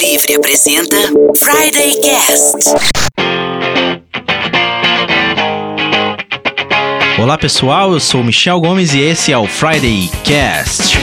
Livre apresenta Friday Cast. Olá pessoal, eu sou Michel Gomes e esse é o Friday Cast.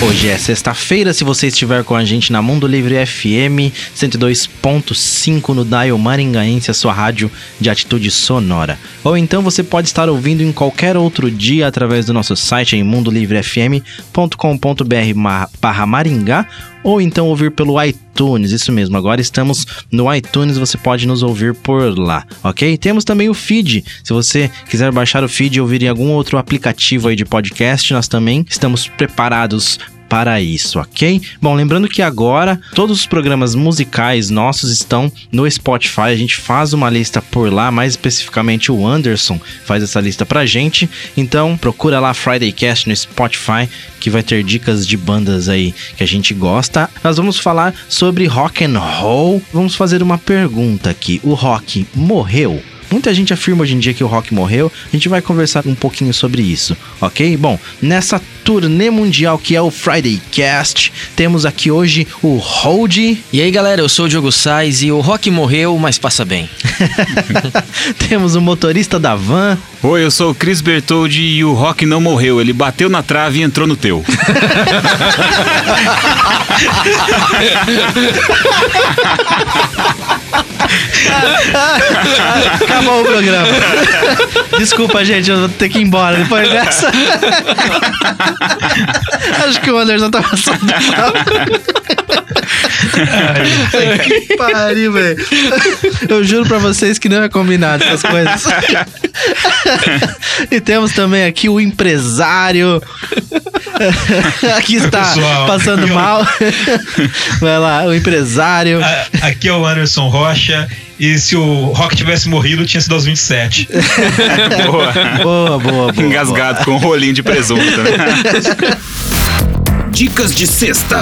Hoje é sexta-feira, se você estiver com a gente na Mundo Livre FM 102.5 no Dial Maringaense, a sua rádio de atitude sonora. Ou então você pode estar ouvindo em qualquer outro dia através do nosso site em mundolivrefm.com.br barra Maringá ou então ouvir pelo iTunes, isso mesmo. Agora estamos no iTunes, você pode nos ouvir por lá, ok? Temos também o feed. Se você quiser baixar o feed e ouvir em algum outro aplicativo aí de podcast, nós também estamos preparados para isso, ok? Bom, lembrando que agora todos os programas musicais nossos estão no Spotify. A gente faz uma lista por lá, mais especificamente o Anderson faz essa lista pra gente. Então, procura lá Friday Cast no Spotify que vai ter dicas de bandas aí que a gente gosta. Nós vamos falar sobre rock and roll. Vamos fazer uma pergunta aqui. O rock morreu? Muita gente afirma hoje em dia que o rock morreu. A gente vai conversar um pouquinho sobre isso, ok? Bom, nessa turnê mundial que é o Friday Cast, temos aqui hoje o Hold. E aí galera, eu sou o Diogo Sais e o rock morreu, mas passa bem. temos o motorista da van. Oi, eu sou o Chris Bertoldi e o rock não morreu, ele bateu na trave e entrou no teu. Acabou o programa. Desculpa, gente, eu vou ter que ir embora depois dessa. Acho que o Anderson tá passando. Ai, que pariu, velho. Eu juro pra vocês que não é combinado essas coisas. e temos também aqui o empresário. aqui está Pessoal, passando aqui, mal. Vai lá, o empresário. Aqui é o Anderson Rocha. E se o Rock tivesse morrido, tinha sido aos 27. Boa. Boa, boa, boa. Engasgado com um rolinho de presunto. Né? Dicas de sexta.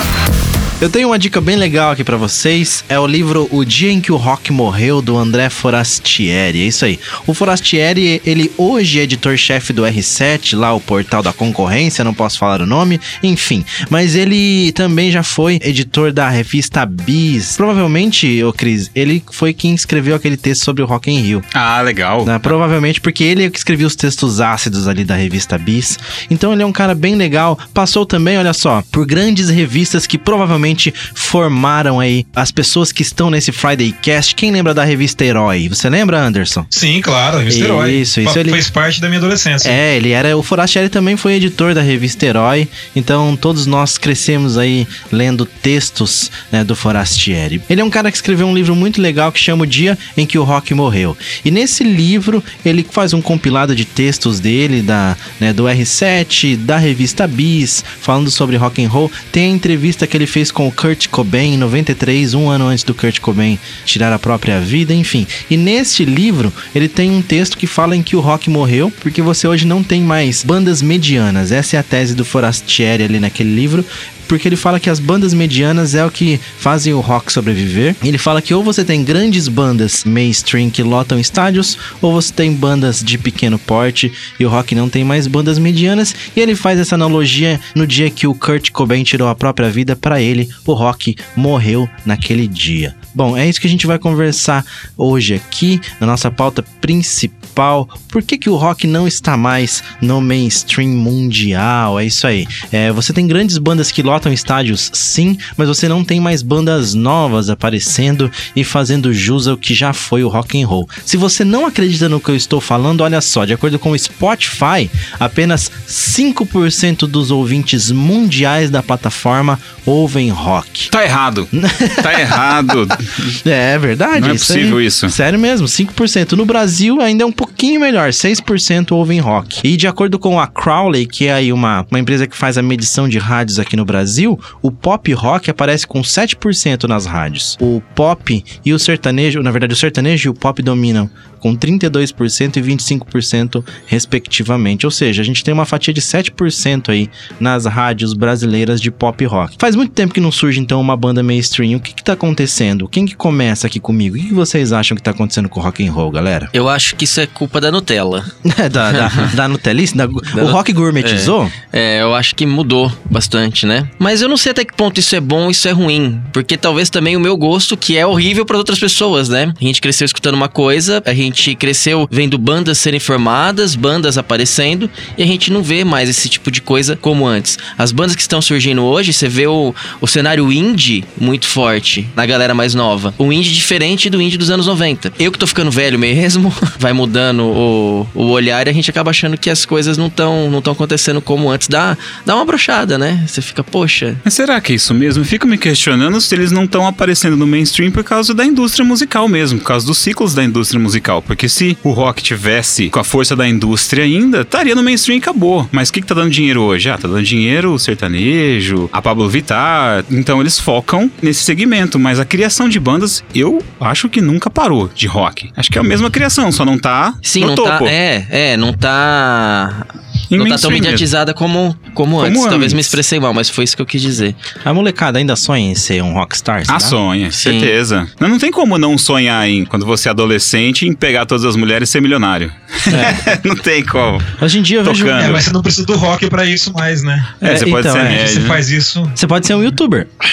Eu tenho uma dica bem legal aqui pra vocês. É o livro O Dia em que o Rock Morreu, do André Forastieri. É isso aí. O Forastieri, ele hoje é editor-chefe do R7, lá o portal da concorrência, não posso falar o nome, enfim. Mas ele também já foi editor da revista Bis. Provavelmente, ô Cris, ele foi quem escreveu aquele texto sobre o Rock in Rio. Ah, legal. né? Provavelmente porque ele é que escreveu os textos ácidos ali da revista Bis. Então ele é um cara bem legal. Passou também, olha só, por grandes revistas que provavelmente formaram aí as pessoas que estão nesse Friday Cast. Quem lembra da revista Herói? Você lembra, Anderson? Sim, claro, revista Herói. Isso, isso ele- Fez parte da minha adolescência. É, ele era. O Forastieri também foi editor da revista Herói. Então todos nós crescemos aí lendo textos né, do Forastieri. Ele é um cara que escreveu um livro muito legal que chama O Dia em que o Rock Morreu. E nesse livro ele faz um compilado de textos dele, da, né, do R7, da revista Bis, falando sobre rock and roll. Tem a entrevista que ele fez com o Kurt Cobain em 93, um ano antes do Kurt Cobain tirar a própria vida, enfim. E neste livro, ele tem um texto que fala em que o rock morreu, porque você hoje não tem mais bandas medianas. Essa é a tese do Forastieri ali naquele livro. Porque ele fala que as bandas medianas é o que fazem o rock sobreviver. Ele fala que ou você tem grandes bandas mainstream que lotam estádios, ou você tem bandas de pequeno porte e o rock não tem mais bandas medianas. E ele faz essa analogia no dia que o Kurt Cobain tirou a própria vida para ele, o rock morreu naquele dia. Bom, é isso que a gente vai conversar hoje aqui na nossa pauta principal. Por que, que o rock não está mais no mainstream mundial? É isso aí. É, você tem grandes bandas que lotam estádios, sim, mas você não tem mais bandas novas aparecendo e fazendo jus ao que já foi o rock and roll. Se você não acredita no que eu estou falando, olha só, de acordo com o Spotify, apenas 5% dos ouvintes mundiais da plataforma ouvem rock. Tá errado. Tá errado. É verdade. Não é isso aí. possível isso. Sério mesmo, 5%. No Brasil ainda é um pouquinho melhor, 6% ouvem rock. E de acordo com a Crowley, que é aí uma, uma empresa que faz a medição de rádios aqui no Brasil, o pop rock aparece com 7% nas rádios. O pop e o sertanejo, na verdade o sertanejo e o pop dominam com com 32% e 25% respectivamente. Ou seja, a gente tem uma fatia de 7% aí nas rádios brasileiras de pop rock. Faz muito tempo que não surge então uma banda mainstream. O que que tá acontecendo? Quem que começa aqui comigo? O que, que vocês acham que tá acontecendo com o rock and roll, galera? Eu acho que isso é culpa da Nutella. É, da, da, da Nutelice? Da- o rock gourmetizou? É, eu acho que mudou bastante, né? Mas eu não sei até que ponto isso é bom isso é ruim. Porque talvez também o meu gosto, que é horrível para outras pessoas, né? A gente cresceu escutando uma coisa, a gente cresceu vendo bandas serem formadas, bandas aparecendo, e a gente não vê mais esse tipo de coisa como antes. As bandas que estão surgindo hoje, você vê o, o cenário indie muito forte na galera mais nova. O indie diferente do indie dos anos 90. Eu que tô ficando velho mesmo, vai mudando o, o olhar e a gente acaba achando que as coisas não estão não tão acontecendo como antes. Dá, dá uma brochada, né? Você fica, poxa, Mas será que é isso mesmo? Fico me questionando se eles não estão aparecendo no mainstream por causa da indústria musical mesmo, por causa dos ciclos da indústria musical. Porque se o rock tivesse com a força da indústria ainda, estaria no mainstream e acabou. Mas o que, que tá dando dinheiro hoje? Ah, tá dando dinheiro o sertanejo, a Pablo Vittar. Então eles focam nesse segmento. Mas a criação de bandas, eu acho que nunca parou de rock. Acho que é a mesma criação, só não tá Sim, no não topo. tá. É, é, não tá. Em não tá tão mediatizada como, como, antes. Como Talvez me antes. expressei mal, mas foi isso que eu quis dizer. A molecada ainda sonha em ser um rockstar? Ah, sonha, Sim. certeza. Não, não tem como não sonhar em, quando você é adolescente, em pegar todas as mulheres e ser milionário. não tem como. Hoje em dia eu vejo... Tocando. É, mas você não precisa do rock pra isso mais, né? É, É, você pode então, ser é. médio. Você né? faz isso. Você pode ser um youtuber.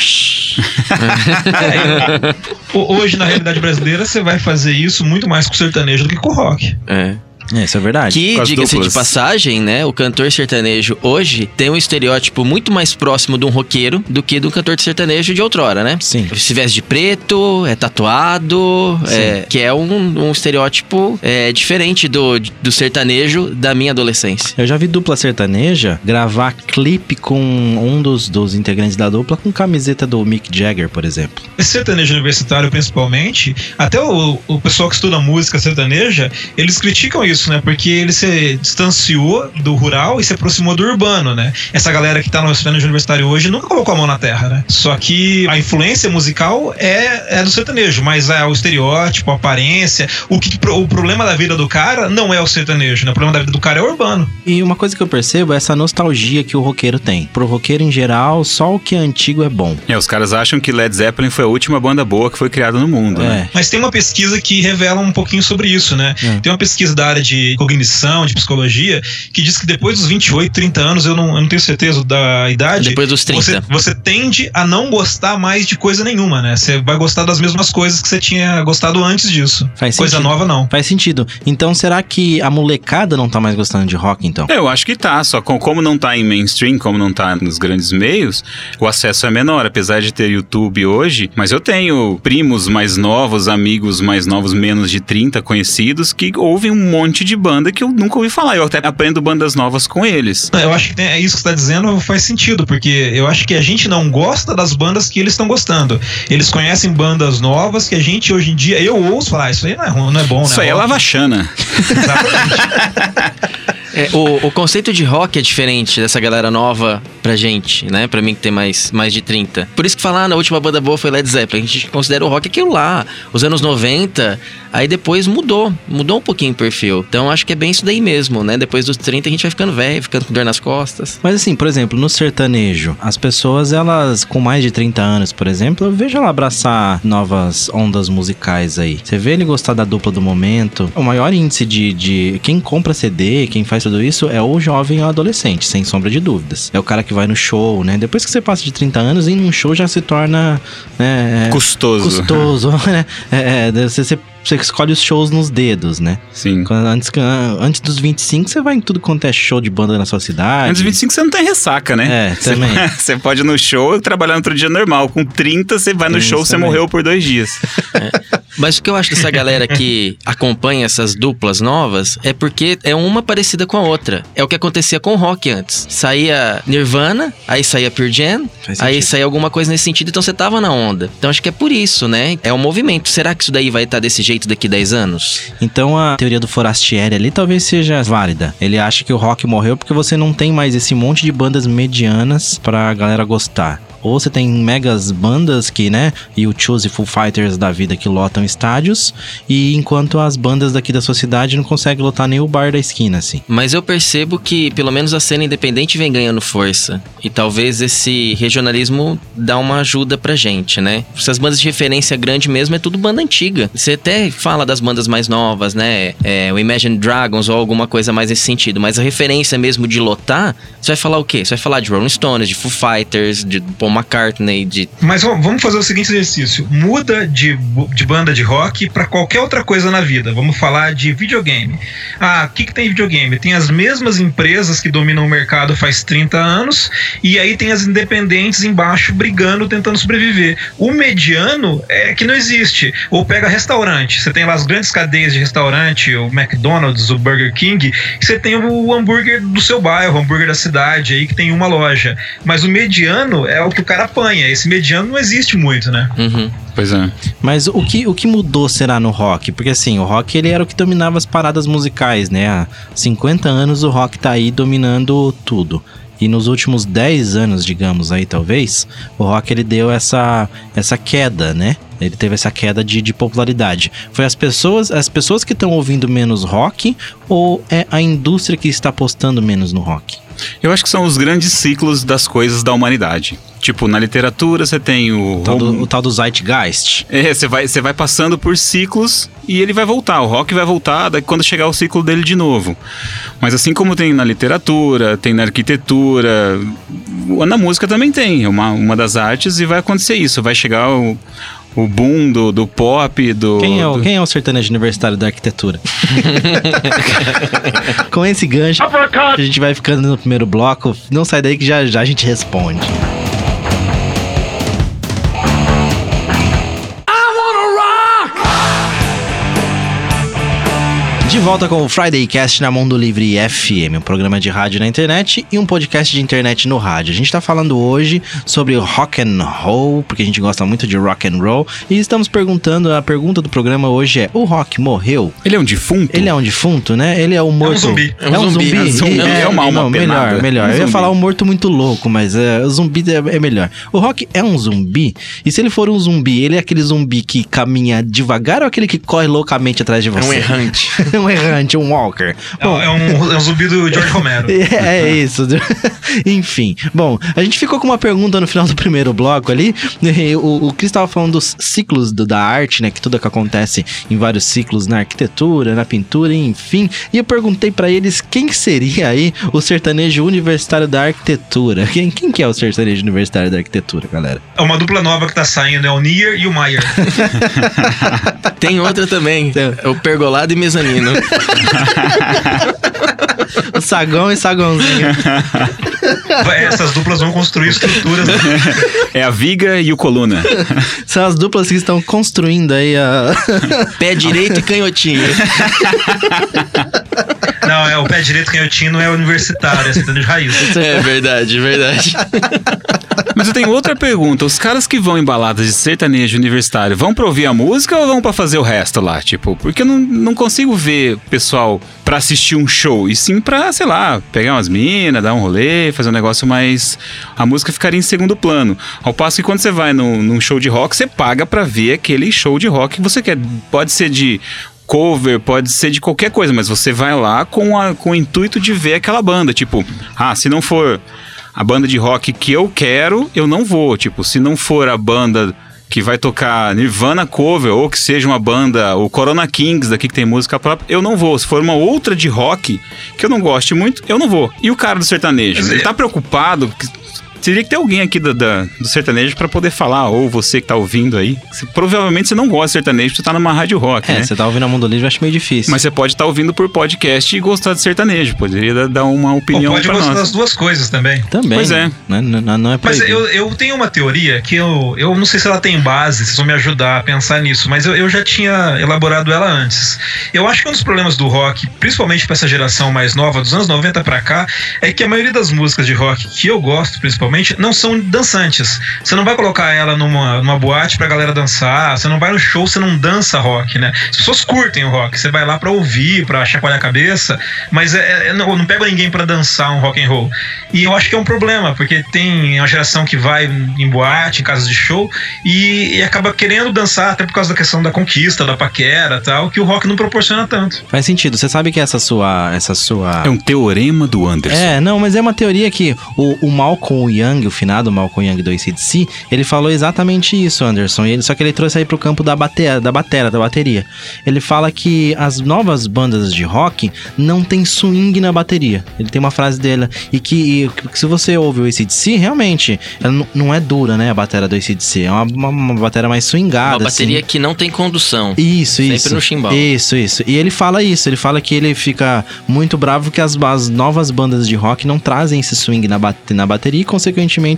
Ho- Hoje, na realidade brasileira, você vai fazer isso muito mais com o sertanejo do que com o rock. É. É, isso é verdade. Que, diga-se de passagem, né? O cantor sertanejo hoje tem um estereótipo muito mais próximo de um roqueiro do que de um cantor de sertanejo de outrora, né? Sim. Se veste de preto, é tatuado, é, que é um, um estereótipo é, diferente do, do sertanejo da minha adolescência. Eu já vi dupla sertaneja gravar clipe com um dos, dos integrantes da dupla com camiseta do Mick Jagger, por exemplo. Esse sertanejo universitário, principalmente, até o, o pessoal que estuda música sertaneja, eles criticam isso, né? Porque ele se distanciou do rural e se aproximou do urbano, né? Essa galera que tá no sertanejo universitário hoje nunca colocou a mão na terra, né? Só que a influência musical é, é do sertanejo, mas é o estereótipo, a aparência, o, que, o problema da vida do cara não é o sertanejo, né? O problema da vida do cara é o urbano. E uma coisa que eu percebo é essa nostalgia que o roqueiro tem. Pro roqueiro em geral, só o que é antigo é bom. É, os caras acham que Led Zeppelin foi a última banda boa que foi criada no mundo, né? É. Mas tem uma pesquisa que revela um pouquinho sobre isso, né? É. Tem uma pesquisa da área de cognição, de psicologia, que diz que depois dos 28, 30 anos, eu não, eu não tenho certeza da idade. Depois dos 30. Você, você tende a não gostar mais de coisa nenhuma, né? Você vai gostar das mesmas coisas que você tinha gostado antes disso. Faz coisa sentido. nova, não. Faz sentido. Então, será que a molecada não tá mais gostando de rock, então? Eu acho que tá, só com, como não tá em mainstream, como não tá nos grandes meios, o acesso é menor, apesar de ter YouTube hoje, mas eu tenho primos mais novos, amigos mais novos, menos de 30 conhecidos, que ouvem um monte de banda que eu nunca ouvi falar, eu até aprendo bandas novas com eles. Eu acho que tem- é isso que você tá dizendo faz sentido, porque eu acho que a gente não gosta das bandas que eles estão gostando. Eles conhecem bandas novas que a gente hoje em dia, eu ouço falar, "Ah, isso aí não é, não é bom, né? Isso aí é Rock." lavachana. Exatamente. É, o, o conceito de rock é diferente dessa galera nova pra gente, né? Pra mim que tem mais, mais de 30. Por isso que falar, ah, na última banda boa foi Led Zeppelin. A gente considera o rock aquilo lá. Os anos 90, aí depois mudou. Mudou um pouquinho o perfil. Então acho que é bem isso daí mesmo, né? Depois dos 30 a gente vai ficando velho, ficando com dor nas costas. Mas assim, por exemplo, no sertanejo, as pessoas, elas com mais de 30 anos, por exemplo, eu vejo ela abraçar novas ondas musicais aí. Você vê ele gostar da dupla do momento. O maior índice de, de quem compra CD, quem faz tudo isso, é o jovem ou adolescente, sem sombra de dúvidas. É o cara que vai no show, né? Depois que você passa de 30 anos, ir num show já se torna. Né, é, Custoso. custoso, né? É, é, você, você, você escolhe os shows nos dedos, né? Sim. Quando- Antes, antes dos 25, você vai em tudo quanto é show de banda na sua cidade. Antes de 25 você não tem ressaca, né? É, Você- também. Você pode ir no show e trabalhar no outro dia normal. Com 30, você vai no Tem show, isso você morreu por dois dias. Mas o que eu acho dessa galera que acompanha essas duplas novas é porque é uma parecida com a outra. É o que acontecia com o rock antes. Saía Nirvana, aí saía Pure Jam, aí saía alguma coisa nesse sentido, então você tava na onda. Então acho que é por isso, né? É um movimento. Será que isso daí vai estar desse jeito daqui 10 anos? Então a teoria do Forastieri ali talvez seja válida. Ele acha que o rock morreu porque você não tem mais esse monte de bandas medianas pra galera gostar. Ou você tem megas bandas que, né, e o Choose Full Fighters da vida que lotam estádios, e enquanto as bandas daqui da sua cidade não conseguem lotar nem o bar da esquina, assim. Mas eu percebo que pelo menos a cena independente vem ganhando força. E talvez esse regionalismo dá uma ajuda pra gente, né? Essas bandas de referência grande mesmo é tudo banda antiga. Você até fala das bandas mais novas, né? É, o Imagine Dragons ou alguma coisa mais nesse sentido. Mas a referência mesmo de lotar, você vai falar o quê? Você vai falar de Rolling Stones, de Foo Fighters, de Paul McCartney, de. Mas vamos fazer o seguinte exercício: muda de, de banda de rock pra qualquer outra coisa na vida. Vamos falar de videogame. Ah, o que, que tem videogame? Tem as mesmas empresas que dominam o mercado faz 30 anos, e aí tem as independentes embaixo brigando, tentando sobreviver. O mediano é que não existe. Ou pega restaurante. Você tem lá as grandes cadeias de restaurante, o McDonald's, o Burger King, e você tem o hambúrguer do seu bairro, o hambúrguer da cidade, aí que tem uma loja. Mas o mediano é o que o cara apanha. Esse mediano não existe muito, né? Uhum. Pois é. Mas o que, o que mudou será no rock? Porque assim, o rock ele era o que dominava as paradas musicais, né? Há 50 anos o rock tá aí dominando tudo. E nos últimos 10 anos, digamos aí, talvez, o rock ele deu essa, essa queda, né? Ele teve essa queda de, de popularidade. Foi as pessoas, as pessoas que estão ouvindo menos rock ou é a indústria que está apostando menos no rock? Eu acho que são os grandes ciclos das coisas da humanidade. Tipo, na literatura você tem o. O tal do, o tal do Zeitgeist. É, você vai, você vai passando por ciclos e ele vai voltar. O rock vai voltar daí quando chegar o ciclo dele de novo. Mas assim como tem na literatura, tem na arquitetura, na música também tem. É uma, uma das artes e vai acontecer isso. Vai chegar o, o boom do, do pop, do. Quem é, o, do- quem é o sertanejo universitário da arquitetura? Com esse gancho, a gente vai ficando no primeiro bloco. Não sai daí que já já a gente responde. De volta com o Friday Cast na Mundo Livre FM, um programa de rádio na internet e um podcast de internet no rádio. A gente tá falando hoje sobre rock and roll, porque a gente gosta muito de rock and roll, e estamos perguntando, a pergunta do programa hoje é: o rock morreu? Ele é um defunto? Ele é um defunto, né? Ele é um morto. zumbi. É um zumbi. É um zumbi. E- É uma alma não, melhor, melhor. Um Eu ia falar um morto muito louco, mas é, o zumbi é, é melhor. O rock é um zumbi? E se ele for um zumbi, ele é aquele zumbi que caminha devagar ou aquele que corre loucamente atrás de É você? um errante. um errante, um walker. É, é um, é um zumbi do George Romero. É, é isso. Enfim. Bom, a gente ficou com uma pergunta no final do primeiro bloco ali. O, o Cris estava falando dos ciclos do- da arte, né? Que tudo que acontece em vários ciclos na arquitetura, na pintura, enfim. E eu perguntei pra eles quem seria aí o sertanejo universitário da arquitetura. Quem, quem que é o sertanejo universitário da arquitetura, galera? É uma dupla nova que tá saindo, é o Nier e o Meyer. Tem outra também. É o pergolado e mezanino. O sagão e sagãozinho. Essas duplas vão construir estruturas. É a viga e o coluna. São as duplas que estão construindo aí a. Pé direito e canhotinho. Não, é o pé direito canhotinho, não é universitário, é sertanejo raiz. É verdade, verdade. Mas eu tenho outra pergunta. Os caras que vão em baladas de sertanejo universitário vão pra ouvir a música ou vão pra fazer o resto lá? Tipo, porque eu não, não consigo ver pessoal pra assistir um show. E sim pra, sei lá, pegar umas minas, dar um rolê, fazer um negócio mais. A música ficaria em segundo plano. Ao passo que quando você vai num, num show de rock, você paga pra ver aquele show de rock que você quer. Pode ser de cover, pode ser de qualquer coisa, mas você vai lá com, a, com o intuito de ver aquela banda. Tipo, ah, se não for a banda de rock que eu quero, eu não vou. Tipo, se não for a banda que vai tocar Nirvana cover ou que seja uma banda, o Corona Kings daqui que tem música própria, eu não vou. Se for uma outra de rock que eu não goste muito, eu não vou. E o cara do sertanejo, ele é- tá preocupado? Teria que ter alguém aqui da, da- do sertanejo pra poder falar, ou você que tá ouvindo aí. Se- provavelmente você não gosta de sertanejo, você tá numa rádio rock, É, né? você tá ouvindo a Mundo Livre, eu acho meio difícil. Mas você pode estar ouvindo por podcast e gostar de sertanejo. Poderia dar- uma Ou opinião pode pra gostar nós. das duas coisas também. Também. Pois é. Não, não, não é Mas eu, eu tenho uma teoria que eu, eu não sei se ela tem base, vocês vão me ajudar a pensar nisso, mas eu, eu já tinha elaborado ela antes. Eu acho que um dos problemas do rock, principalmente para essa geração mais nova, dos anos 90 pra cá, é que a maioria das músicas de rock que eu gosto, principalmente, principalmente, não são dançantes. Você não vai colocar ela numa, numa boate pra galera dançar, você não vai no show, você não dança rock, né? As pessoas curtem o rock, você vai lá pra ouvir, pra chacoalhar a cabeça, mas é, é, não, não pega ninguém pra dançar um rock and roll. E eu acho que é um problema, porque tem uma geração que vai em boate, em casas de show, e, e acaba querendo dançar, até por causa da questão da conquista, da paquera tal, que o rock não proporciona tanto. Faz sentido. Você sabe que essa sua. Essa sua. É um teorema do Anderson. É, não, mas é uma teoria que o, o Malcolm Young, o finado Malcolm Young do ACDC, ele falou exatamente isso, Anderson. Ele, só que ele trouxe aí pro campo da bateria, da batera, da bateria. Ele fala que as novas bandas de rock não tem swing na bateria. Ele tem uma frase dele. E que, e que se você ouve o ACDC, realmente, ela não- não é dura, né? A bateria do ACDC. É uma, uma, uma bateria mais swingada. Uma bateria assim. que não tem condução. Isso, Sempre isso. no chimbal. Isso, isso. E ele fala isso, ele fala que ele fica muito bravo que as, as novas bandas de rock não trazem esse swing na, bate- na bateria e, consequentemente,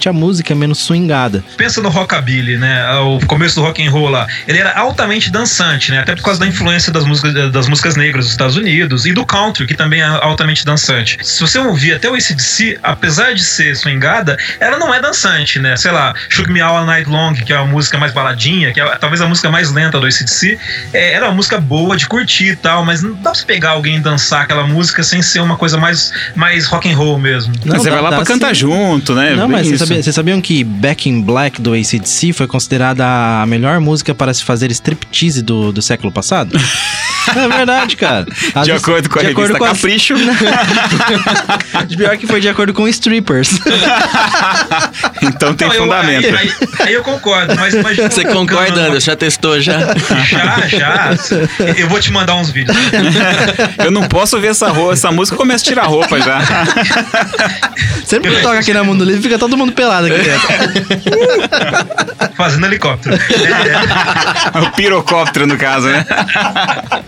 a música é menos swingada. Pensa no rockabilly, né? O começo do rock and roll lá. Ele era altamente dançante, né? Até por causa da influência das músicas, das músicas negras dos Estados Unidos e do country, que também é altamente dançante. Se você ouvir até o ACDC, apesar de ser swingada, ela não é dançante, né? Sei lá, Shook Me All Night Long, que é a música mais baladinha, que é talvez a música mais lenta do ACDC, é, era uma música boa de curtir e tal, mas não dá pra você pegar alguém e dançar aquela música sem ser uma coisa mais, mais rock and roll mesmo. Não, você dá- vai lá dá pra cantar sim. junto, né? Não, Bem mas vocês isso. sabia- vocês sabiam que Back in Black do ACDC foi considerada a melhor música para se fazer striptease do, do século passado? é verdade, cara. Às De vezes- acordo com a de acordo revista com as- Capricho. De pior que foi de acordo com strippers. então tem Não, eu- fundamento. aí, aí- aí eu concordo, mas imagina. Você concorda, uma- Anderson? Já testou já? Já, já. Eu vou te mandar uns vídeos. Eu não posso ver essa, roupa, essa música, eu começo a tirar roupa já. Sempre que toca aqui na Mundo Livre, fica todo mundo pelado aqui dentro. Fazendo helicóptero. É, o pirocóptero, no caso, né?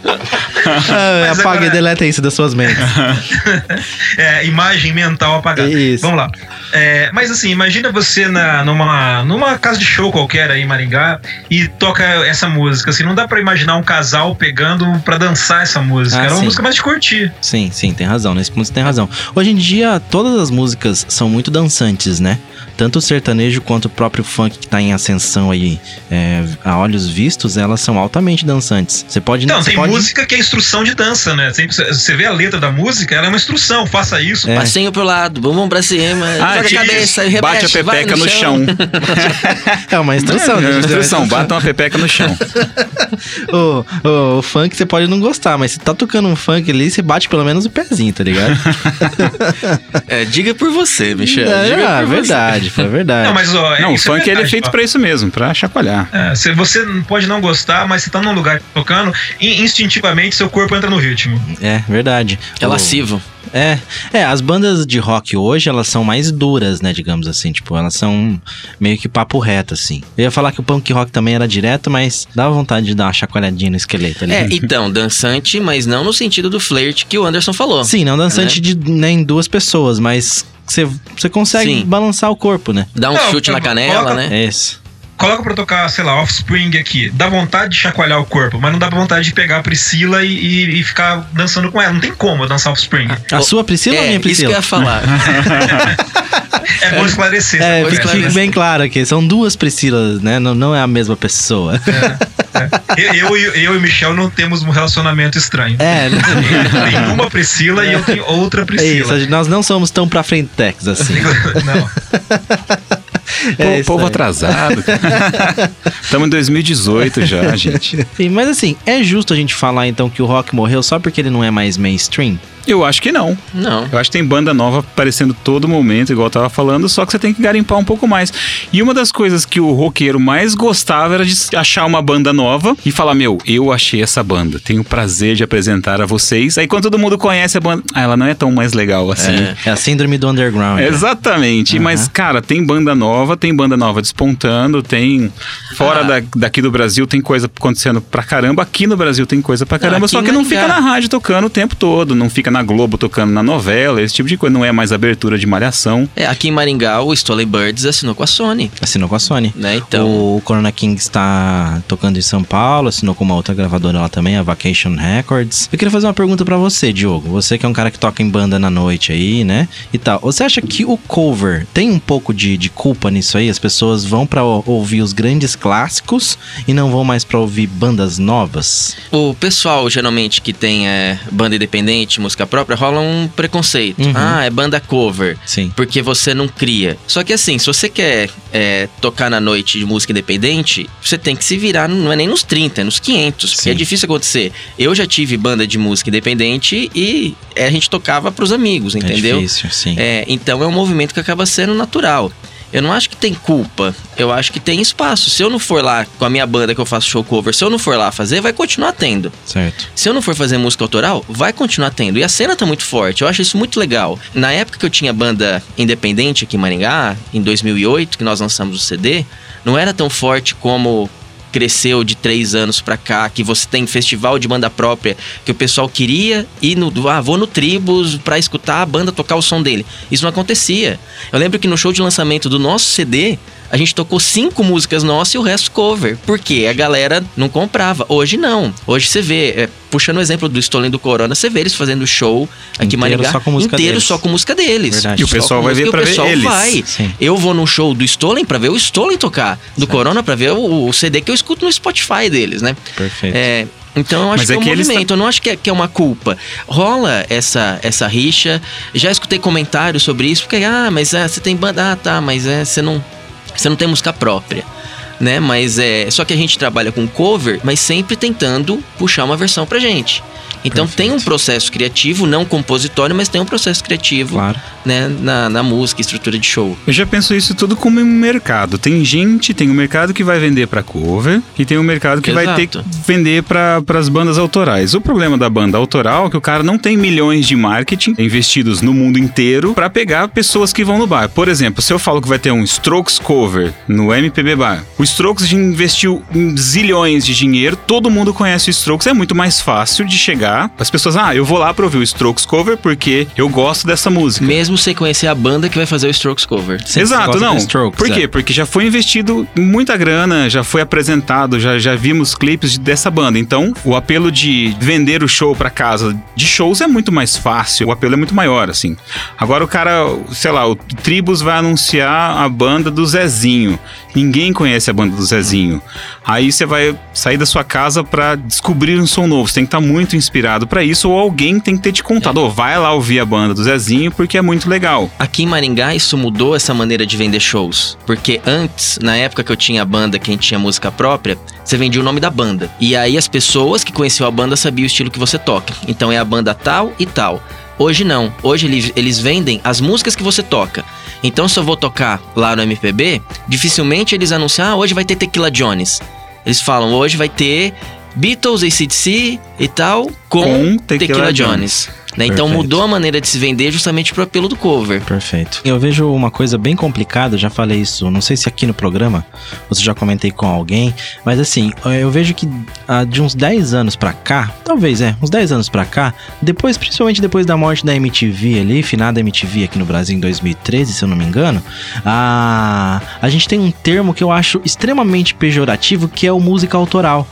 Ah, Mas apaga agora- e deleta isso das suas mentes. é, imagem mental apagada. Isso. Vamos lá. É, mas assim, imagina você na, numa, numa casa de show qualquer aí em Maringá e toca essa música. Assim, não dá pra imaginar um casal pegando pra dançar essa música. Ah, Era uma sim. música mais de curtir. Sim, sim, tem razão. Nesse ponto você tem razão. Hoje em dia, todas as músicas são muito dançantes, né? Tanto o sertanejo quanto o próprio funk que tá em ascensão aí, é, a olhos vistos, elas são altamente dançantes. Você pode... Não, tem pode... música que é instrução de dança, né? Sempre- Você vê a letra da música, ela é uma instrução, faça isso. É. Passinho pro lado, bumbum pra cima, Ah, joga a cabeça e remexe, Bate a vai pepeca no chão. É uma instrução. É, né? é, instrução, bata uma pepeca no chão. O, o, o funk você pode não gostar, mas se tá tocando um funk ali, você bate pelo menos o pezinho, tá ligado? É, diga por você, Michel. É, diga ah, por você. verdade, foi verdade. Não, mas ó, Não, o é funk ele é verdade, feito ó. pra isso mesmo, pra chacoalhar. É, você não pode não gostar, mas você tá num lugar tocando, in- instintivamente seu corpo entra no ritmo. É, verdade. É O- lascivo. É, é, as bandas de rock hoje, elas são mais duras, né, digamos assim, tipo, elas são meio que papo reto, assim. Eu ia falar que o punk rock também era direto, mas dava vontade de dar uma chacoalhadinha no esqueleto ali. É, então, dançante, mas não no sentido do flerte que o Anderson falou. Sim, não dançante de, né, em duas pessoas, mas você, você consegue Sim. balançar o corpo, né? Dá um Não, chute na eu- canela, coloca- né? É isso. Coloca pra tocar, sei lá, Offspring aqui. Dá vontade de chacoalhar o corpo, mas não dá vontade de pegar a Priscila e, e- e ficar dançando com ela. Não tem como eu dançar Offspring. A sua Priscila ou a É, minha isso que eu Priscila? ia falar. É bom esclarecer. É, fique, bem claro aqui, são duas Priscilas, né? Não, não é a mesma pessoa. Eu, eu, e- eu e o Michel não temos um relacionamento estranho. É, tem uma Priscila e eu tenho outra é Priscila. isso, nós não somos tão pra frentex assim. Não. É povo aí. atrasado. Estamos em 2018 já, gente. Sim, mas assim, é justo a gente falar então que o rock morreu só porque ele não é mais mainstream? Eu acho que não. Não. Eu acho que tem banda nova aparecendo todo momento, igual eu tava falando, só que você tem que garimpar um pouco mais. E uma das coisas que o roqueiro mais gostava era de achar uma banda nova e falar: Meu, eu achei essa banda, tenho o prazer de apresentar a vocês. Aí quando todo mundo conhece a banda, ah, ela não é tão mais legal assim. É. É a síndrome do underground. né? Exatamente, Aham. mas cara, tem banda nova, tem banda nova despontando, tem fora Ah. da- daqui do Brasil tem coisa acontecendo pra caramba, aqui no Brasil tem coisa pra caramba, só que não fica Maringá. na rádio tocando o tempo todo, não fica na na Globo tocando na novela, esse tipo de coisa. Não é mais abertura de malhação. É, aqui em Maringá, o Stolen Birds assinou com a Sony, Assinou com a Sony. né? Então, O Corona King está tocando em São Paulo, assinou com uma outra gravadora lá também, a Vacation Records. Eu queria fazer uma pergunta pra você, Diogo. Você que é um cara que toca em banda na noite aí, né? E tal. Você acha que o cover tem um pouco de, de culpa nisso aí? As pessoas vão pra o- ouvir os grandes clássicos e não vão mais pra ouvir bandas novas? o pessoal, geralmente, que tem é, banda independente, música própria, rola um preconceito. Uhum. Ah, é banda cover. Sim. Porque você não cria. Só que assim, se você quer é, tocar na noite de música independente, você tem que se virar, não é nem nos 30, é nos 500. Porque Sim. é difícil acontecer. Eu já tive banda de música independente e é, a gente tocava pros amigos, entendeu? É difícil, sim. É, então é um movimento que acaba sendo natural. Eu não acho que tem culpa, eu acho que tem espaço. Se eu não for lá com a minha banda que eu faço show cover, se eu não for lá fazer, vai continuar tendo. Certo. Se eu não for fazer música autoral, vai continuar tendo. E a cena tá muito forte, eu acho isso muito legal. Na época que eu tinha banda independente aqui em Maringá, em 2008, que nós lançamos o CD, não era tão forte como cresceu de três anos pra cá, que você tem festival de banda própria, que o pessoal queria ir no. Ah, vou no Tribus pra escutar a banda tocar o som dele. Isso não acontecia. Eu lembro que no show de lançamento do nosso CD, a gente tocou cinco músicas nossas e o resto cover. Porque a galera não comprava. Hoje não. Hoje você vê, é, puxando o exemplo do Stolen do Corona, você vê eles fazendo show aqui em Inteiro Maringá só com música inteiro deles. só com música deles. Verdade. E o pessoal vai ver pra o ver pessoal eles. vai. Sim. Eu vou no show do Stolen pra ver o Stolen tocar. Do Certo. Corona pra ver o, o CD que eu escuto no Spotify deles, né? Perfeito. É, então eu acho Mas que é, é um movimento, eu não acho que é, que é uma culpa. Rola essa, essa rixa. Já escutei comentários sobre isso, porque, ah, mas é, você tem banda, ah, tá, mas é, você não, você não tem música própria. Né? Mas é. Só que a gente trabalha com cover, mas sempre tentando puxar uma versão pra gente. Então Perfeito. tem um processo criativo, não compositório, mas tem um processo criativo Claro. né, na, na música, estrutura de show. Eu já penso isso tudo como um mercado. Tem gente, tem um mercado que vai vender pra cover e tem um mercado que vai ter que Exato. vender para as bandas autorais. O problema da banda autoral é que o cara não tem milhões de marketing investidos no mundo inteiro pra pegar pessoas que vão no bar. Por exemplo, se eu falo que vai ter um Strokes cover no MPB Bar, o Strokes investiu zilhões de dinheiro, todo mundo conhece o Strokes, é muito mais fácil de chegar. As pessoas, ah, eu vou lá pra ouvir o Strokes cover porque eu gosto dessa música. Mesmo sem conhecer a banda que vai fazer o Strokes cover. Você Exato, não. Strokes, Por quê? é. Porque já foi investido muita grana, já foi apresentado, já, já vimos clipes de- dessa banda. Então, o apelo de vender o show pra casa de shows é muito mais fácil, o apelo é muito maior, assim. Agora o cara, sei lá, o Tribus vai anunciar a banda do Zezinho. Ninguém conhece a banda do Zezinho. Aí você vai sair da sua casa pra descobrir um som novo. Você tem que estar muito inspirado pra isso, ou alguém tem que ter te contado, "Ô, vai lá ouvir a banda do Zezinho porque é muito legal. Aqui em Maringá, isso mudou essa maneira de vender shows. Porque antes, na época que eu tinha banda, quem tinha música própria, você vendia o nome da banda. E aí as pessoas que conheciam a banda sabiam o estilo que você toca. Então é a banda tal e tal. Hoje não. Hoje eles vendem as músicas que você toca. Então se eu vou tocar lá no MPB, dificilmente eles anunciam, ah, hoje vai ter Tequila Jones. Eles falam, hoje vai ter Beatles, ACDC e tal, com, Com Tequila, Tequila Jones. Né? Então mudou a maneira de se vender justamente pro apelo do cover. Perfeito. Eu vejo uma coisa bem complicada, já falei isso, não sei se aqui no programa, ou se já comentei com alguém, mas assim, eu vejo que de uns 10 anos pra cá, talvez é, uns 10 anos pra cá, depois, principalmente depois da morte da MTV ali, finada MTV aqui no Brasil em 2013, se eu não me engano, a, a gente tem um termo que eu acho extremamente pejorativo, que é o música autoral.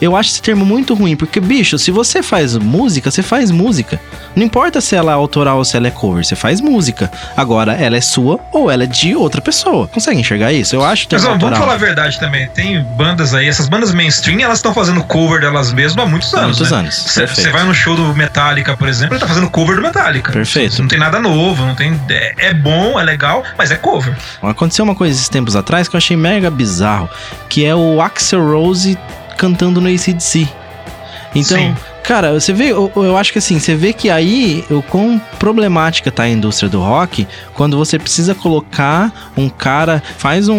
Eu acho esse termo muito ruim, porque, bicho, se você faz música, você faz música. Não importa se ela é autoral ou se ela é cover, você faz música. Agora, ela é sua ou ela é de outra pessoa. Consegue enxergar isso? Eu acho Mas ó, vamos autoral. falar a verdade também. Tem bandas aí, essas bandas mainstream, elas estão fazendo cover delas mesmas há muitos Há anos. muitos né? anos, Você vai no show do Metallica, por exemplo, ele tá fazendo cover do Metallica. Perfeito. Não tem nada novo, não tem. É, é bom, é legal, mas é cover. Aconteceu uma coisa esses tempos atrás que eu achei mega bizarro, que é o Axel Rose cantando no ACDC. Então, Sim. cara, você vê, eu, eu acho que assim, você vê que aí o quão problemática tá a indústria do rock quando você precisa colocar um cara, faz um, um,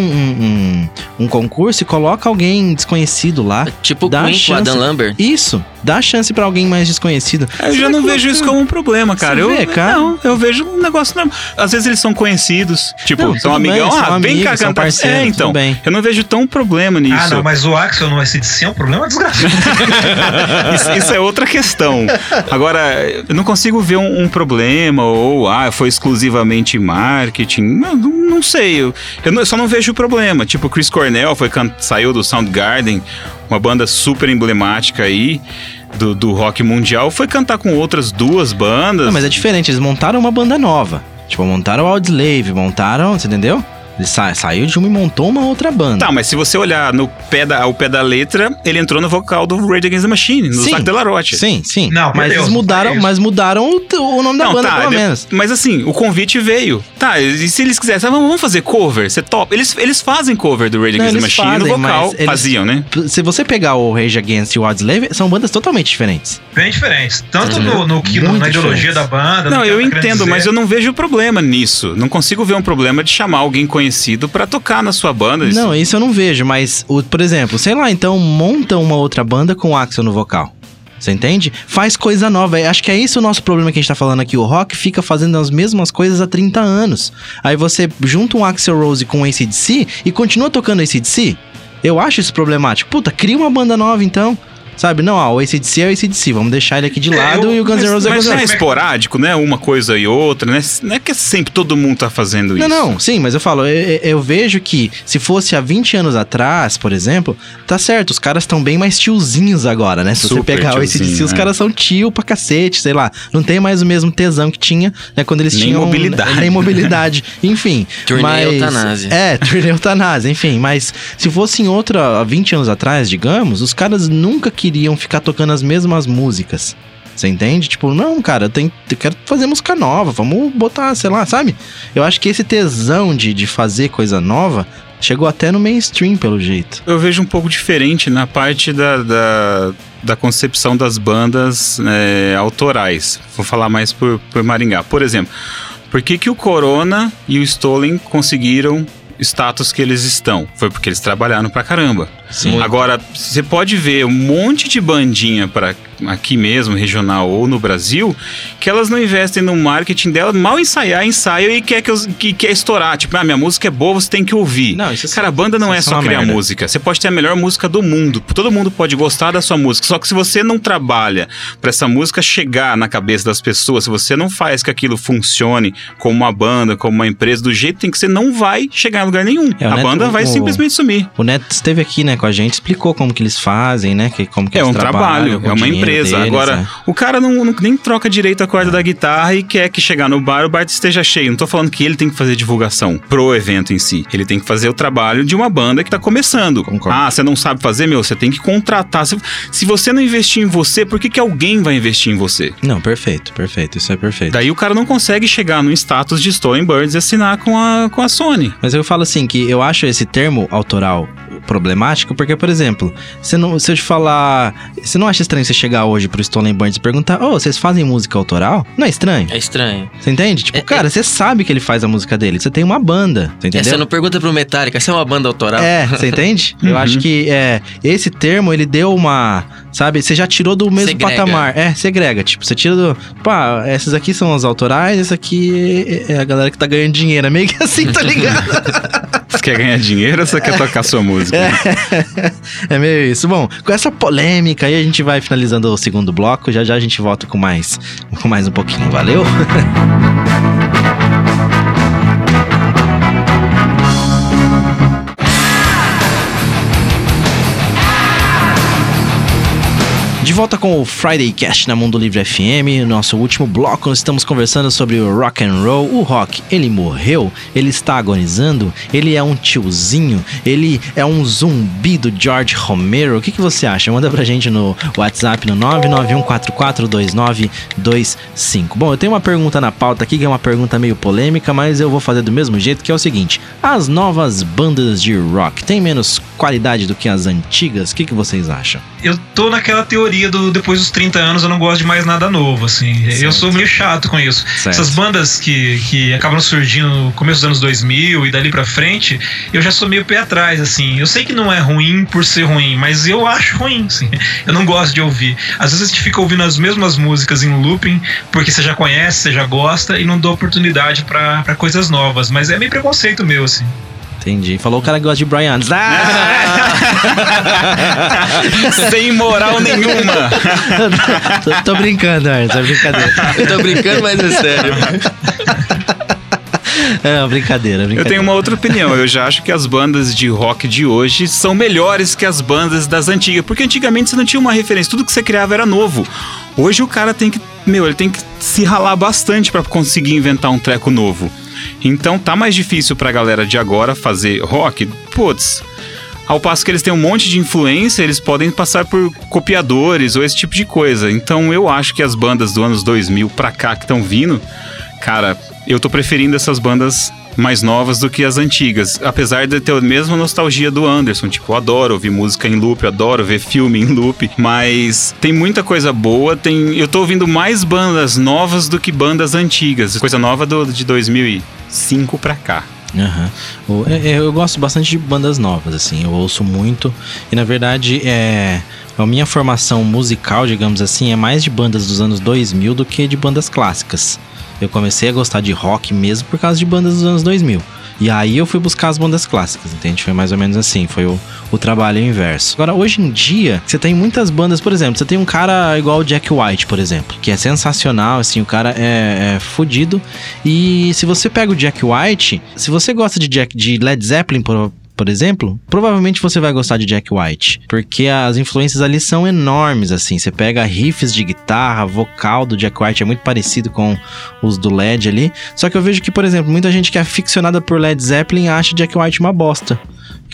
um- um concurso e coloca alguém desconhecido lá. Tipo Dá Queen com chance. Adam Lambert. Isso. Dá chance pra alguém mais desconhecido. Eu já Será não que vejo eu- isso como um problema, cara. Você eu, vê, cara? Não, eu vejo um negócio normal. Às vezes eles são conhecidos, tipo, Não, são bem, amigão, ah, vem cá amigos, são cantar. parceiros, é, então. bem. Eu não vejo tão problema nisso. Ah, não, mas o Axel no SDC é um problema desgraçado. isso, isso é outra questão. Agora, eu não consigo ver um, um problema ou, ah, foi exclusivamente marketing. Não, não, não sei. Eu, eu não- eu só não vejo o problema. Tipo, Chris Cornell foi saiu do Soundgarden, uma banda super emblemática aí. Do, do rock mundial, foi cantar com outras duas bandas. Não, mas é diferente, eles montaram uma banda nova. Tipo, montaram o Audioslave, montaram, você entendeu? Ele sa saiu de uma e montou uma outra banda. Tá, mas se você olhar no pé da, ao pé da letra, ele entrou no vocal do Rage Against the Machine, no. Zac Delaroche. Sim, sim. Não, mas Deus, eles não mudaram, mas mudaram o, o nome da Não, banda, tá, pelo menos. mas assim, o convite veio. Tá, e se eles quisessem, ah, vamos fazer cover, você top. Eles, eles fazem cover do Rage Não, Against the eles Machine no fazem, vocal, mas eles- faziam, né? Se você pegar o Rage Against e o Audioslave, são bandas totalmente diferentes. Bem diferentes. Tanto no, no que no- na ideologia diferentes. da banda. Não, no que eu entendo, mas eu não vejo problema nisso. Não consigo ver um problema de chamar alguém conhecido pra tocar na sua banda. Isso- Não, isso eu não vejo, mas, o, por exemplo, sei lá, então monta uma outra banda com o Axel no vocal. Você entende? Faz coisa nova. Acho que é isso o nosso problema que a gente tá falando aqui. O rock fica fazendo as mesmas coisas há 30 anos. Aí você junta um Axel Rose com o ACDC e continua tocando ACDC. Eu acho isso problemático. Puta, cria uma banda nova então. Sabe? Não, ó, o ACDC é o ACDC. Vamos deixar ele aqui de É, lado eu- e o Guns N' Roses é o mas Guns N' não é Roses. esporádico, né? Uma coisa e outra, né? Não é que sempre todo mundo tá fazendo isso. Não, não, sim, mas eu falo, eu, eu- eu vejo que se fosse há 20 anos atrás, por exemplo, tá certo, os caras estão bem mais tiozinhos agora, né? Se você Super pegar o ACDC, os é. caras são tio pra cacete, sei lá. Não tem mais o mesmo tesão que tinha, né? Quando eles Nem tinham. mobilidade. Nem mobilidade. enfim. Turnê mas, eutanásia. É, turnê eutanásia, enfim. Mas se fosse em outra, há 20 anos atrás, digamos, os caras nunca queriam ficar tocando as mesmas músicas. Você entende? Tipo, não, cara, tenho, eu quero fazer música nova, vamos botar, sei lá, sabe? Eu acho que esse tesão de, de fazer coisa nova chegou até no mainstream, pelo jeito. Eu vejo um pouco diferente na parte da, da, da concepção das bandas é, autorais. Vou falar mais por, por Maringá. Por exemplo, por que, que o Corona e o Stolen conseguiram status que eles estão? Foi porque eles trabalharam pra caramba. Sim. Agora, você pode ver um monte de bandinha para aqui mesmo, regional ou no Brasil, que elas não investem no marketing dela, mal ensaiar, ensaio e quer que, eu- que quer estourar. Tipo, ah, minha música é boa, você tem que ouvir. Não, isso é Cara, a banda não é é só criar merda. música. Você pode ter a melhor música do mundo. Todo mundo pode gostar da sua música. Só que se você não trabalha para essa música chegar na cabeça das pessoas, se você não faz que aquilo funcione como uma banda, como uma empresa, do jeito que tem que ser, não vai chegar em lugar nenhum. É, a Neto- banda vai o- simplesmente sumir. O Neto esteve aqui, né, com a gente, explicou como que eles fazem, né? Que, como que É eles um trabalham, trabalho, com é o uma dinheiro empresa. Deles, Agora, né? o cara não, não- nem troca direito a corda da guitarra e quer que chegar no bar, o bar esteja cheio. Não tô falando que ele tem que fazer divulgação pro evento em si. Ele tem que fazer o trabalho de uma banda que tá começando. Concordo. Ah, você não sabe fazer, meu? Você tem que contratar. Se, se você não investir em você, por que, que alguém vai investir em você? Não, perfeito, perfeito, isso é perfeito. Daí o cara não consegue chegar no status de Stolen Birds e assinar com a, com a Sony. Mas eu falo assim que eu acho esse termo autoral problemático, porque, por exemplo, você não, se eu te falar. Você não acha estranho você chegar hoje pro Stolen Burns e perguntar, ô, vocês fazem música autoral? Não é estranho? É estranho. Você entende? Tipo, É- cara, você sabe que ele faz a música dele, você tem uma banda, você É, entendeu? você não pergunta pro Metallica, você é uma banda autoral? É, você entende? Eu Uhum. acho que é, esse termo, ele deu uma. Sabe, você já tirou do mesmo Segrega. patamar. É, segrega. Tipo, você tira do. Pá, essas aqui são as autorais, essa aqui é é a galera que tá ganhando dinheiro. É meio que assim, tá ligado? Você quer ganhar dinheiro ou você quer tocar sua música? é meio isso. Bom, com essa polêmica aí, a gente vai finalizando o segundo bloco. Já já a gente volta com mais, com mais um pouquinho. Valeu? De volta com o Friday Cast na Mundo Livre FM, nosso último bloco, nós estamos conversando sobre o rock and roll. O rock, ele morreu, ele está agonizando, ele é um tiozinho, ele é um zumbi do George Romero. O que, que você acha? Manda pra gente no WhatsApp no 991442925. Bom, eu tenho uma pergunta na pauta aqui que é uma pergunta meio polêmica, mas eu vou fazer do mesmo jeito, que é o seguinte: as novas bandas de rock têm menos qualidade do que as antigas? O que, que vocês acham? Eu tô naquela teoria do depois dos 30 anos eu não gosto de mais nada novo, assim. Eu Certo. sou meio chato com isso. Certo. Essas bandas que, que acabam surgindo no começo dos anos 2000 e dali pra frente, eu já sou meio pé atrás, assim. Eu sei que não é ruim por ser ruim, mas eu acho ruim, assim. Eu não gosto de ouvir. Às vezes a gente fica ouvindo as mesmas músicas em looping, porque você já conhece, você já gosta, e não dá oportunidade pra coisas novas. Mas é meio preconceito meu, assim. Entendi. Falou o cara que gosta de Brian Adams. Ah! Sem moral nenhuma. tô, tô brincando, Ernst, é brincadeira. Eu tô brincando, mas é sério. É uma brincadeira, brincadeira. Eu tenho uma outra opinião. Eu já acho que as bandas de rock de hoje são melhores que as bandas das antigas. Porque antigamente você não tinha uma referência. Tudo que você criava era novo. Hoje o cara tem que. Meu, ele tem que se ralar bastante pra conseguir inventar um treco novo. Então tá mais difícil pra galera de agora fazer rock. Putz. Ao passo que eles têm um monte de influência, eles podem passar por copiadores ou esse tipo de coisa. Então eu acho que as bandas do anos 2000 pra cá que estão vindo, cara, eu tô preferindo essas bandas mais novas do que as antigas. Apesar de ter a mesma nostalgia do Anderson. Tipo, eu adoro ouvir música em loop, eu adoro ver filme em loop. Mas tem muita coisa boa. Tem, eu tô ouvindo mais bandas novas do que bandas antigas. Coisa nova do, de 2005 pra cá. Aham. O- é- é, Eu gosto bastante de bandas novas, assim, eu ouço muito. E na verdade, é. A minha formação musical, digamos assim, é mais de bandas dos anos 2000 do que de bandas clássicas. Eu comecei a gostar de rock mesmo por causa de bandas dos anos 2000. E aí eu fui buscar as bandas clássicas, entende? Foi mais ou menos assim, foi o, o trabalho inverso. Agora, hoje em dia, você tem muitas bandas, por exemplo, você tem um cara igual o Jack White, por exemplo, que é sensacional, assim, o cara é, é fodido. E se você pega o Jack White, se você gosta de, Jack, de Led Zeppelin, por, por exemplo, provavelmente você vai gostar de Jack White, porque as influências ali são enormes, assim. Você pega riffs de guitarra, vocal do Jack White é muito parecido com os do Led ali. Só que eu vejo que, por exemplo, muita gente que é aficionada por Led Zeppelin acha Jack White uma bosta.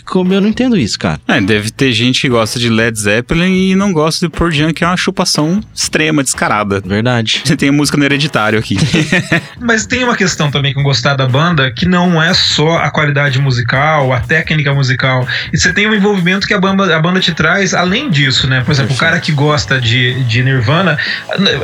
Como eu não entendo isso, cara. É, deve ter gente que gosta de Led Zeppelin e não gosta de Pearl Jam, que é uma chupação extrema, descarada. Verdade. Você tem a música no hereditário aqui. Mas tem uma questão também com gostar da banda que não é só a qualidade musical, a técnica musical. E você tem um envolvimento que a banda, a banda te traz além disso, né? Por exemplo, o cara que gosta de, de Nirvana,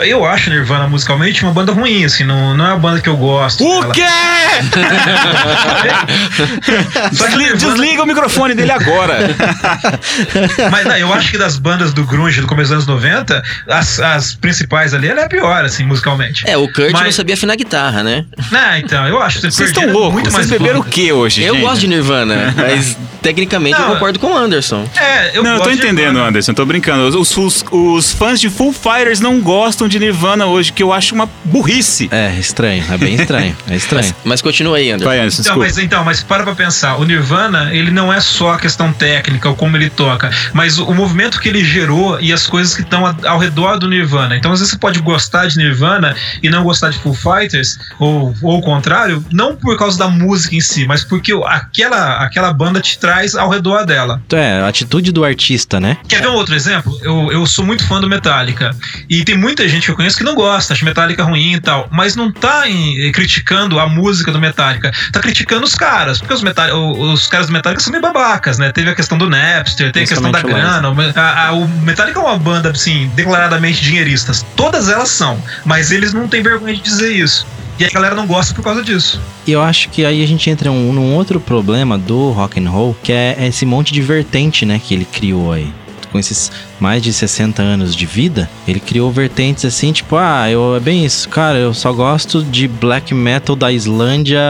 eu acho Nirvana musicalmente uma banda ruim, assim, não, não é uma banda que eu gosto. o Ela- quê? Nirvana- Desliga o microfone dele agora. Mas não, eu acho que das bandas do grunge do começo dos anos 90, as, as principais ali, ela é a pior, assim, musicalmente. É, o Kurt Mas- não sabia afinar guitarra, né? Não, então, eu acho. Vocês estão loucos? Vocês beberam o quê hoje, Eu gente? gosto de Nirvana, mas tecnicamente eu Não, concordo com o Anderson. É, eu Não, eu tô entendendo. Anderson, tô brincando. Os, os- os fãs de Full Fighters não gostam de Nirvana hoje, que eu acho uma burrice. É, estranho. É bem estranho. É estranho. Mas continua aí, Anderson. Vai, Anderson, Então mas, então, mas para pra pensar, o Nirvana, ele não é só a questão técnica, ou como ele toca, mas o, o movimento que ele gerou e as coisas que estão ao redor do Nirvana. Então, às vezes você pode gostar de Nirvana e não gostar de Foo Fighters, ou, ou o contrário, não por causa da música em si, mas porque aquela, aquela banda te traz ao redor dela. Então, é, a atitude do artista, né? Quer ver um outro exemplo? Eu, eu sou muito fã do Metallica. E tem muita gente que eu conheço que não gosta, acha Metallica ruim e tal. Mas não tá em- criticando a música do Metallica. Tá criticando os caras. Porque os, Metallica, os caras do Metallica são meio babacas, né? Teve a questão do Napster, tem a questão da grana. A- a- o Metallica é uma banda, assim, declaradamente dinheiristas. Todas elas são. Mas eles não têm vergonha de dizer isso. E a galera não gosta por causa disso. E eu acho que aí a gente entra um- num outro problema do rock and roll, que é esse monte de vertente, né, que ele criou aí. Com esses mais de 60 anos de vida, ele criou vertentes assim, tipo, ah, eu, é bem isso, cara, eu só gosto de black metal da Islândia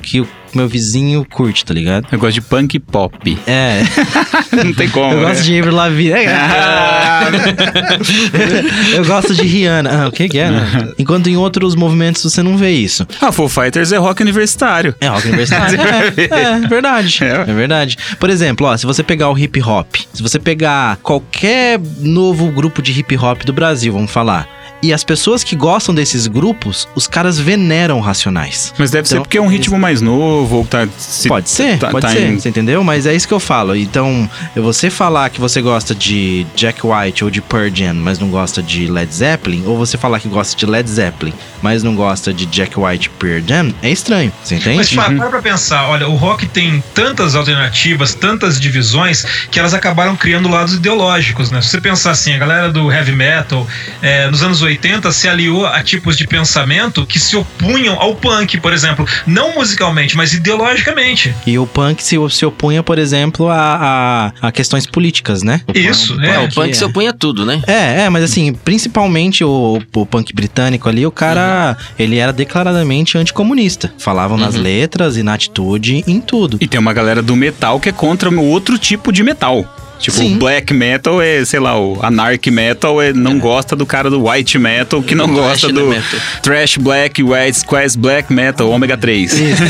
que o meu vizinho curte, tá ligado? Eu gosto de punk pop. É, Não tem como, eu né? gosto de Avril Lavigne. Ah, eu gosto de Rihanna. Ah, o que que é? né? Enquanto em outros movimentos você não vê isso. ah, Full Fighters é rock universitário. É rock universitário. é, é, verdade. É. É. verdade. Por exemplo, ó, se você pegar o hip hop, se você pegar qualquer novo grupo de hip hop do Brasil, vamos falar. E as pessoas que gostam desses grupos, os caras veneram Racionais. Mas deve ser Então, porque é um ritmo mais novo, tá... se- Pode ser, tá- pode tá ser, em- você entendeu? Mas é isso que eu falo. Então, você falar que você gosta de Jack White ou de Pearl Jam, mas não gosta de Led Zeppelin, ou você falar que gosta de Led Zeppelin, mas não gosta de Jack White Pearl Jam, é estranho, você entende? Mas para, para pra pensar, olha, o rock tem tantas alternativas, tantas divisões, que elas acabaram criando lados ideológicos, né? Se você pensar assim, a galera do heavy metal, é, nos anos 80, se aliou a tipos de pensamento que se opunham ao punk, por exemplo. Não musicalmente, mas ideologicamente. E o punk se, se opunha, por exemplo, a, a, a questões políticas, né? O Isso, punk- é. É, o punk se opõe a tudo, né? É, é, mas assim, principalmente o, o punk britânico ali, o cara, ele era declaradamente anticomunista. Falavam nas Uhum. letras e na atitude, em tudo. E tem uma galera do metal que é contra o outro tipo de metal. Tipo, Sim. o black metal é, sei lá, o anarch metal é, não gosta do cara do white metal, que não Do gosta thrash do metal. trash black, white, squares black metal, ômega 3. Isso,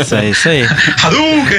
isso, é isso aí. Hadouken!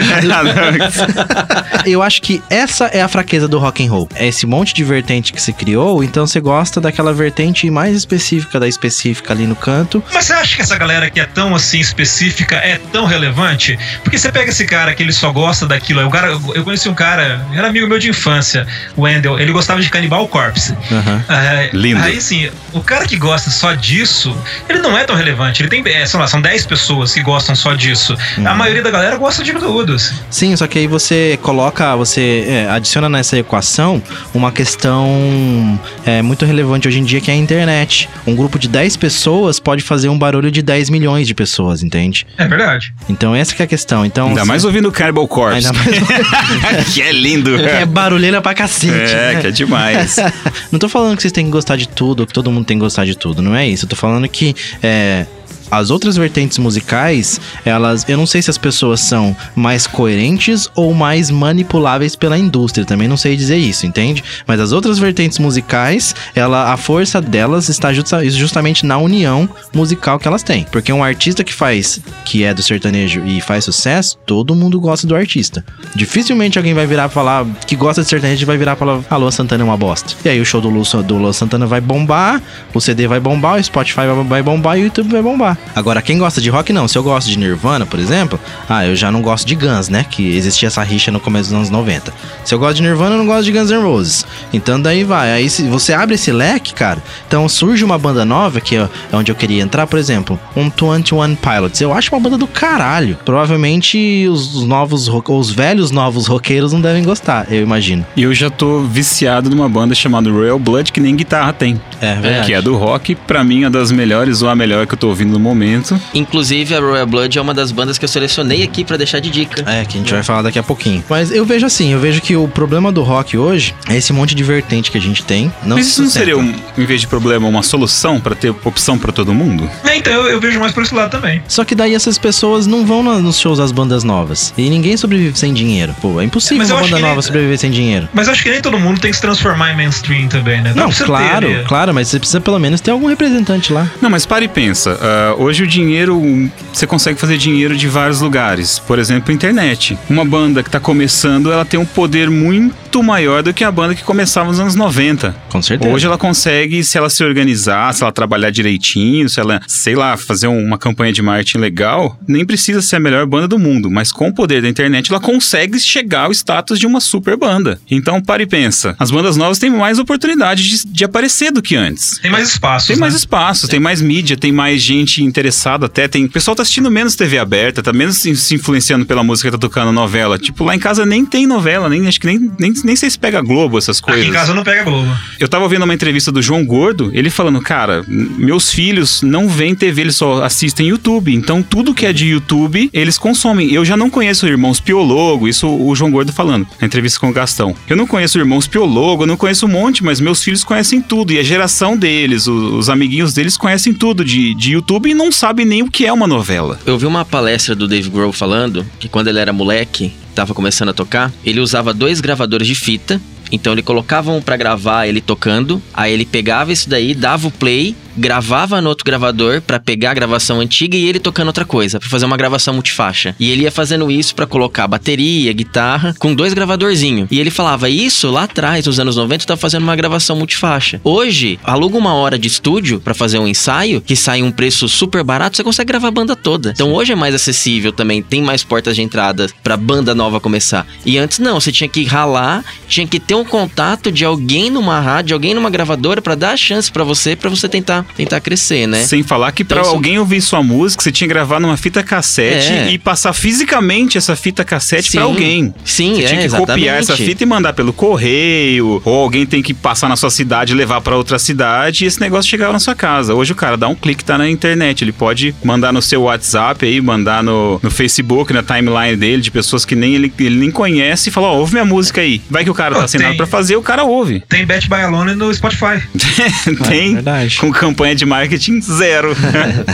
Eu acho que essa é a fraqueza do rock and roll. É esse monte de vertente que se criou, então você gosta daquela vertente mais específica da específica ali no canto. Mas você acha que essa galera que é tão assim específica é tão relevante? Porque você pega esse cara que ele só gosta daquilo. Cara, eu conheci um cara, era amigo meu de infância, o Wendell, ele gostava de Cannibal Corpse. Aham. É, Lindo. Aí sim, o cara que gosta só disso, ele não é tão relevante. Ele tem, é, sei lá, são 10 pessoas que gostam só disso. A maioria da galera gosta de tudo. assim. Sim, só que aí você coloca, você é, adiciona nessa equação uma questão é, muito relevante hoje em dia que é a internet. Um grupo de 10 pessoas pode fazer um barulho de 10 milhões de pessoas, entende? É verdade. Então essa que é a questão. Então, Ainda se- mais ouvindo Cannibal Corpse. Ainda mais que é lindo. Que é barulheira pra cacete. É, né? que é demais. Não tô falando que vocês têm que gostar de tudo, que todo mundo tem que gostar de tudo, não é isso. Eu tô falando que é, as outras vertentes musicais, elas. Eu não sei se as pessoas são mais coerentes ou mais manipuláveis pela indústria. Também não sei dizer isso, entende? Mas as outras vertentes musicais, ela, a força delas está justa- justamente na união musical que elas têm. Porque um artista que faz, que é do sertanejo e faz sucesso, todo mundo gosta do artista. Dificilmente alguém vai virar falar que gosta de sertanejo vai virar falar: a Lua Santana é uma bosta. E aí o show do Lua, do Lua Santana vai bombar, o CD vai bombar, o Spotify vai- vai bombar e o YouTube vai bombar. Agora, quem gosta de rock, não. Se eu gosto de Nirvana, por exemplo, ah, eu já não gosto de Guns, né? Que existia essa rixa no começo dos anos 90. Se eu gosto de Nirvana, eu não gosto de Guns N' Roses. Então daí vai. Aí se você abre esse leque, cara, então surge uma banda nova, que é onde eu queria entrar, por exemplo, um 21 Pilots. Eu acho uma banda do caralho. Provavelmente os os novos, os velhos novos roqueiros não devem gostar, eu imagino. E eu já tô viciado numa banda chamada Royal Blood, que nem guitarra tem. É verdade. Que é do rock, pra mim, uma das melhores ou a melhor que eu tô ouvindo no momento. Inclusive, a Royal Blood é uma das bandas que eu selecionei aqui pra deixar de dica. É, que a gente vai falar daqui a pouquinho. Mas eu vejo assim, eu vejo que o problema do rock hoje é esse monte de vertente que a gente tem. Não Mas se isso não seria, um, em vez de problema, uma solução pra ter opção pra todo mundo? É, então eu, eu vejo mais por esse lado também. Só que daí essas pessoas não vão na- nos shows das bandas novas. E ninguém sobrevive sem dinheiro. Pô, é impossível eu uma banda que nem- nova sobreviver sem dinheiro. Mas acho que nem todo mundo tem que se transformar em mainstream também, né? Não, claro, ter, né? claro, mas você precisa pelo menos ter algum representante lá. Não, mas para e pensa. Hoje o dinheiro, você consegue fazer dinheiro de vários lugares. Por exemplo, internet. Uma banda que tá começando, ela tem um poder muito maior do que a banda que começava nos anos 90. Com certeza. Hoje ela consegue, se ela se organizar, se ela trabalhar direitinho, se ela, sei lá, fazer um- uma campanha de marketing legal, nem precisa ser a melhor banda do mundo, mas com o poder da internet ela consegue chegar ao status de uma super banda. Então, para e pensa. As bandas novas têm mais oportunidade de, de aparecer do que antes. Tem mais espaço. Tem mais né? espaço, tem mais mídia, tem mais gente interessada até. Tem... O pessoal tá assistindo menos TV aberta, tá menos se influenciando pela música que tá tocando novela. Tipo, lá em casa nem tem novela, nem acho que nem, nem, nem sei se pega Globo, essas coisas. Aqui em casa não pega Globo. Eu tava ouvindo uma entrevista do João Gordo, ele falando, cara, meus filhos não veem TV, eles só assistem YouTube. Então tudo que é de YouTube, eles consomem. Eu já não conheço Irmãos Piologo, isso o João Gordo falando, na entrevista com o Gastão. Eu não conheço Irmãos Piologo, eu não conheço um monte, mas meus filhos conhecem tudo. E a geração deles, o- os, amiguinhos deles conhecem tudo de, de YouTube e não sabem nem o que é uma novela. Eu vi uma palestra do Dave Grohl falando que quando ele era moleque, tava começando a tocar, ele usava dois gravadores de fita. Então ele colocava um pra gravar ele tocando, aí ele pegava isso daí, dava o play, gravava no outro gravador pra pegar a gravação antiga e ele tocando outra coisa, pra fazer uma gravação multifaixa. E ele ia fazendo isso pra colocar bateria, guitarra, com dois gravadorzinhos. E ele falava isso lá atrás, nos anos 90, eu tava fazendo uma gravação multifaixa. Hoje, aluga uma hora de estúdio pra fazer um ensaio, que sai um preço super barato, você consegue gravar a banda toda. Então hoje é mais acessível também, tem mais portas de entrada pra banda nova começar. E antes não, você tinha que ralar, tinha que ter um contato de alguém numa rádio, alguém numa gravadora pra dar a chance pra você, pra você tentar tentar crescer, né? Sem falar que Então, pra isso- alguém ouvir sua música, você tinha que gravar numa fita cassete É. e passar fisicamente essa fita cassete pra alguém. Sim, Você é, tinha que exatamente. copiar essa fita e mandar pelo correio, ou alguém tem que passar na sua cidade e levar pra outra cidade e esse negócio chegava na sua casa. Hoje o cara dá um clique, tá na internet, ele pode mandar no seu WhatsApp aí, mandar no, no Facebook, na timeline dele, de pessoas que nem ele, ele nem conhece e falar, ó, ouve minha música aí. Vai que o cara Pô, tá assinado tem- pra fazer, o cara ouve. Tem Bet by Alone no Spotify. tem verdade. com campanha de marketing zero.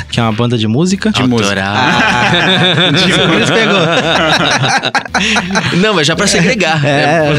Que é uma banda de música. de música. Por isso pegou. Não, mas já pra segregar. É,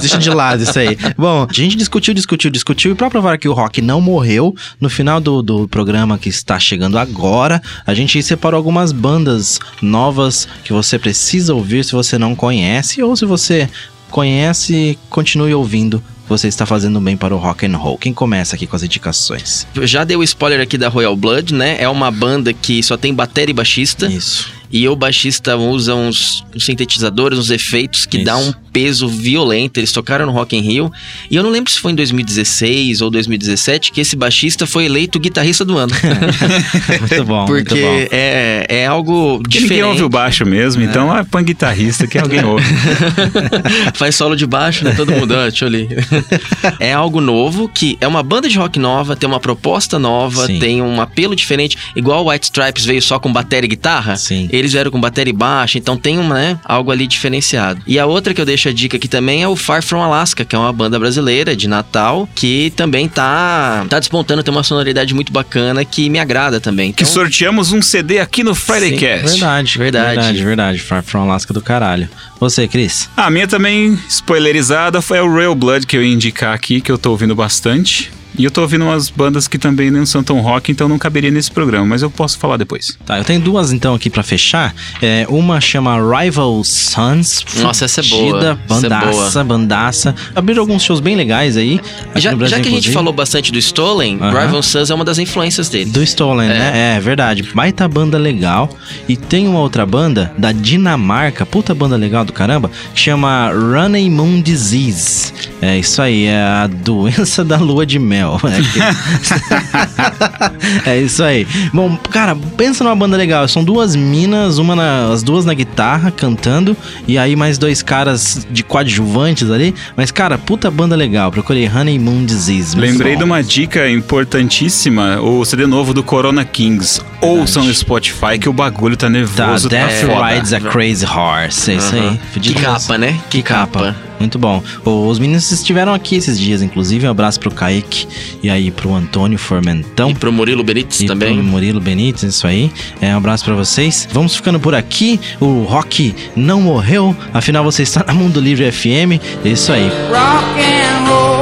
deixa de lado isso aí. Bom, a gente discutiu, discutiu, discutiu, e pra provar que o rock não morreu, no final do, do programa que está chegando agora, a gente separou algumas bandas novas que você precisa ouvir se você não conhece, ou se você conhece, continue ouvindo. Você está fazendo bem para o rock and roll. Quem começa aqui com as indicações? Eu Já dei o spoiler aqui da Royal Blood, né? É uma banda que só tem bateria e baixista. Isso. E o baixista usa uns, uns sintetizadores, uns efeitos que Isso. dá um peso violento. Eles tocaram no Rock in Rio. E eu não lembro se foi em 2016 ou 2017 que esse baixista foi eleito guitarrista do ano. Muito bom, Porque muito bom. é, é algo Porque ninguém diferente. ouve o baixo mesmo, então ah, põe guitarrista que alguém ouve. Faz solo de baixo, né? Todo mundo, ah, deixa eu ali. é algo novo, que é uma banda de rock nova, tem uma proposta nova, Sim. tem um apelo diferente. Igual o White Stripes veio só com bateria e guitarra. Sim. Eles vieram com bateria e baixo, então tem um, né, algo ali diferenciado. E a outra que eu deixo a dica aqui também é o Far From Alaska, que é uma banda brasileira de Natal, que também tá, tá despontando, tem uma sonoridade muito bacana que me agrada também. Que Então, sorteamos um CD aqui no Friday Sim, Cast. Verdade, Verdade. verdade, verdade. Far From Alaska do caralho. Você, Cris? A minha também, spoilerizada, foi o Royal Blood que eu ia indicar aqui, que eu tô ouvindo bastante. E eu tô ouvindo umas bandas que também não são tão rock, então não caberia nesse programa, mas eu posso falar depois. Tá, eu tenho duas então aqui pra fechar. É, uma chama Rival Sons. Nossa, essa é boa. fudida, Essa é Bandaça, bandaça. Abriram alguns shows bem legais aí. já, Brasil, já que a gente inclusive. falou bastante do Stolen, Aham. Rival Sons é uma das influências dele. Do Stolen, É. né? É verdade. Baita banda legal. E tem uma outra banda da Dinamarca, puta banda legal do caramba, que chama Running Moon Disease. É isso aí, é a doença da lua de mel. é isso aí. Bom, cara, pensa numa banda legal. São duas minas, uma na- as duas na guitarra cantando, e aí mais dois caras de coadjuvantes ali. Mas, cara, puta banda legal. Procurei Honey Moon Disease. Lembrei de uma dica importantíssima, o CD novo do Corona Kings. Ouçam no Spotify que o bagulho tá Tá, nervoso, tá, Death foda. Rides a Crazy Horse. É isso aí. Fudido Que capa, né? Que capa. Muito bom. Os meninos estiveram aqui esses dias, inclusive. Um abraço pro Kaique e aí pro Antônio Formentão. E pro Murilo Benítez E também. pro Murilo Benítez, isso aí. É, um abraço pra vocês. Vamos ficando por aqui. O rock não morreu. Afinal, você está na Mundo Livre FM. É isso aí. Rock and roll